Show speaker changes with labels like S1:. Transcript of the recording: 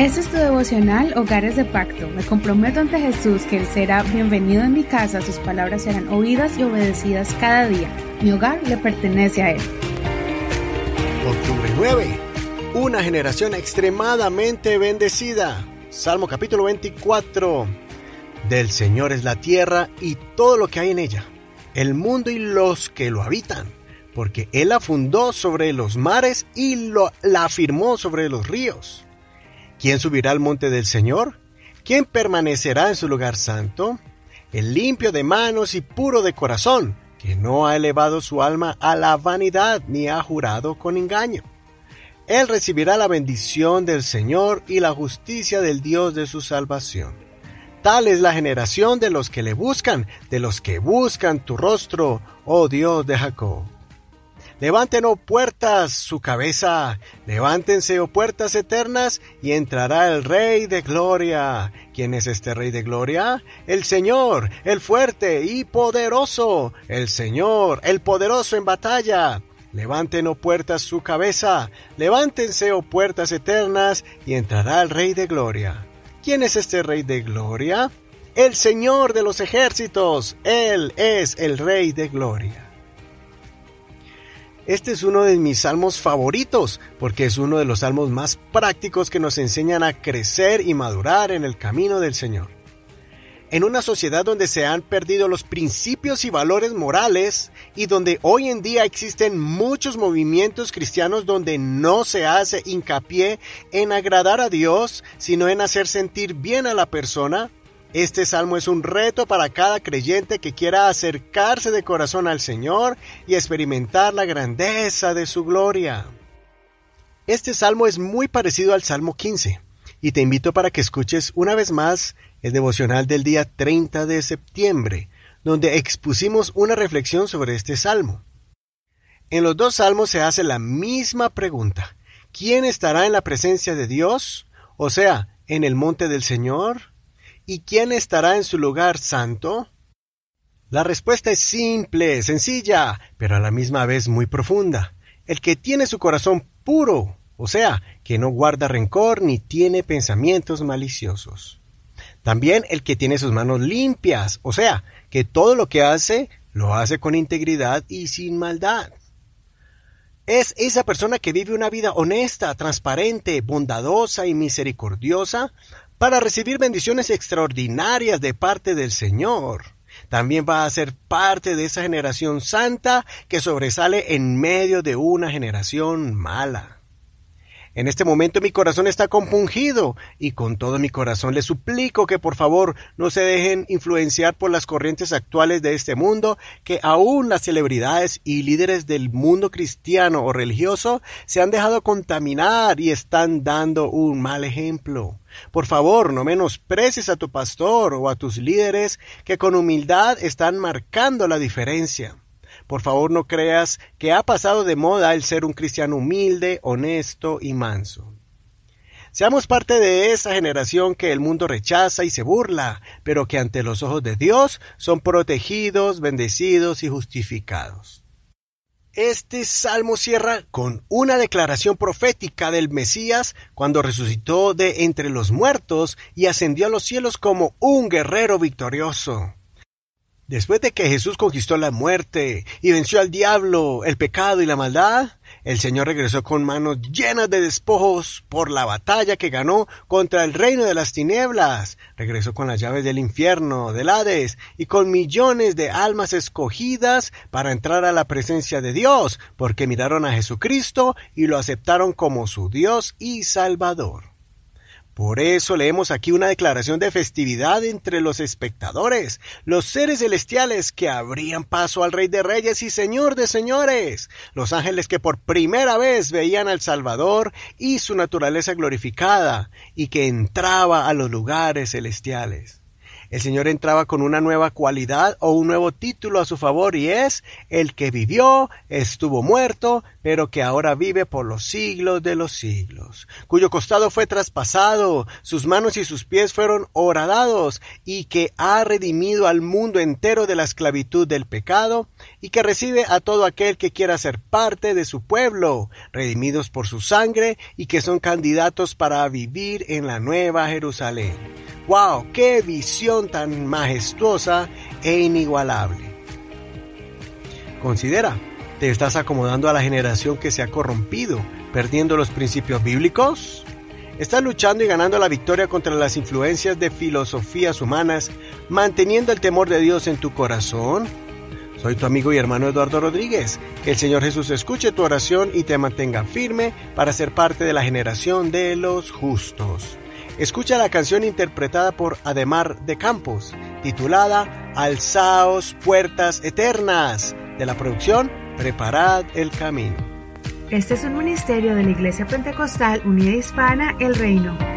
S1: Este es tu devocional Hogares de Pacto. Me comprometo ante Jesús que Él será bienvenido en mi casa, sus palabras serán oídas y obedecidas cada día. Mi hogar le pertenece a Él.
S2: Octubre 9. Una generación extremadamente bendecida. Salmo capítulo 24. Del Señor es la tierra y todo lo que hay en ella, el mundo y los que lo habitan, porque Él la fundó sobre los mares y lo, la afirmó sobre los ríos. ¿Quién subirá al monte del Señor? ¿Quién permanecerá en su lugar santo? El limpio de manos y puro de corazón, que no ha elevado su alma a la vanidad ni ha jurado con engaño. Él recibirá la bendición del Señor y la justicia del Dios de su salvación. Tal es la generación de los que le buscan, de los que buscan tu rostro, oh Dios de Jacob. Levanten, oh puertas, su cabeza, levántense, oh puertas eternas, y entrará el Rey de Gloria. ¿Quién es este Rey de Gloria? El Señor, el fuerte y poderoso, el Señor, el poderoso en batalla. Levanten, oh puertas, su cabeza, levántense, oh puertas eternas, y entrará el Rey de Gloria. ¿Quién es este Rey de Gloria? El Señor de los ejércitos, Él es el Rey de Gloria. Este es uno de mis salmos favoritos porque es uno de los salmos más prácticos que nos enseñan a crecer y madurar en el camino del Señor. En una sociedad donde se han perdido los principios y valores morales y donde hoy en día existen muchos movimientos cristianos donde no se hace hincapié en agradar a Dios, sino en hacer sentir bien a la persona, este salmo es un reto para cada creyente que quiera acercarse de corazón al Señor y experimentar la grandeza de su gloria. Este salmo es muy parecido al Salmo 15 y te invito para que escuches una vez más el devocional del día 30 de septiembre, donde expusimos una reflexión sobre este salmo. En los dos salmos se hace la misma pregunta. ¿Quién estará en la presencia de Dios? O sea, en el monte del Señor, ¿Y quién estará en su lugar santo? La respuesta es simple, sencilla, pero a la misma vez muy profunda. El que tiene su corazón puro, o sea, que no guarda rencor ni tiene pensamientos maliciosos. También el que tiene sus manos limpias, o sea, que todo lo que hace lo hace con integridad y sin maldad. Es esa persona que vive una vida honesta, transparente, bondadosa y misericordiosa, para recibir bendiciones extraordinarias de parte del Señor. También va a ser parte de esa generación santa que sobresale en medio de una generación mala. En este momento mi corazón está compungido y con todo mi corazón le suplico que por favor no se dejen influenciar por las corrientes actuales de este mundo, que aún las celebridades y líderes del mundo cristiano o religioso se han dejado contaminar y están dando un mal ejemplo. Por favor, no menosprecies a tu pastor o a tus líderes que con humildad están marcando la diferencia. Por favor, no creas que ha pasado de moda el ser un cristiano humilde, honesto y manso. Seamos parte de esa generación que el mundo rechaza y se burla, pero que ante los ojos de Dios son protegidos, bendecidos y justificados. Este salmo cierra con una declaración profética del Mesías cuando resucitó de entre los muertos y ascendió a los cielos como un guerrero victorioso. Después de que Jesús conquistó la muerte y venció al diablo, el pecado y la maldad, el Señor regresó con manos llenas de despojos por la batalla que ganó contra el reino de las tinieblas. Regresó con las llaves del infierno, del Hades, y con millones de almas escogidas para entrar a la presencia de Dios, porque miraron a Jesucristo y lo aceptaron como su Dios y Salvador. Por eso leemos aquí una declaración de festividad entre los espectadores, los seres celestiales que abrían paso al Rey de Reyes y Señor de Señores, los ángeles que por primera vez veían al Salvador y su naturaleza glorificada, y que entraba a los lugares celestiales. El Señor entraba con una nueva cualidad o un nuevo título a su favor y es el que vivió, estuvo muerto, pero que ahora vive por los siglos de los siglos, cuyo costado fue traspasado, sus manos y sus pies fueron horadados, y que ha redimido al mundo entero de la esclavitud del pecado, y que recibe a todo aquel que quiera ser parte de su pueblo, redimidos por su sangre, y que son candidatos para vivir en la nueva Jerusalén. ¡Wow! ¡Qué visión tan majestuosa e inigualable! Considera, ¿te estás acomodando a la generación que se ha corrompido, perdiendo los principios bíblicos? ¿Estás luchando y ganando la victoria contra las influencias de filosofías humanas, manteniendo el temor de Dios en tu corazón? Soy tu amigo y hermano Eduardo Rodríguez. Que el Señor Jesús escuche tu oración y te mantenga firme para ser parte de la generación de los justos. Escucha la canción interpretada por Ademar de Campos, titulada Alzaos puertas eternas, de la producción Preparad el camino.
S1: Este es un ministerio de la Iglesia Pentecostal Unida Hispana El Reino.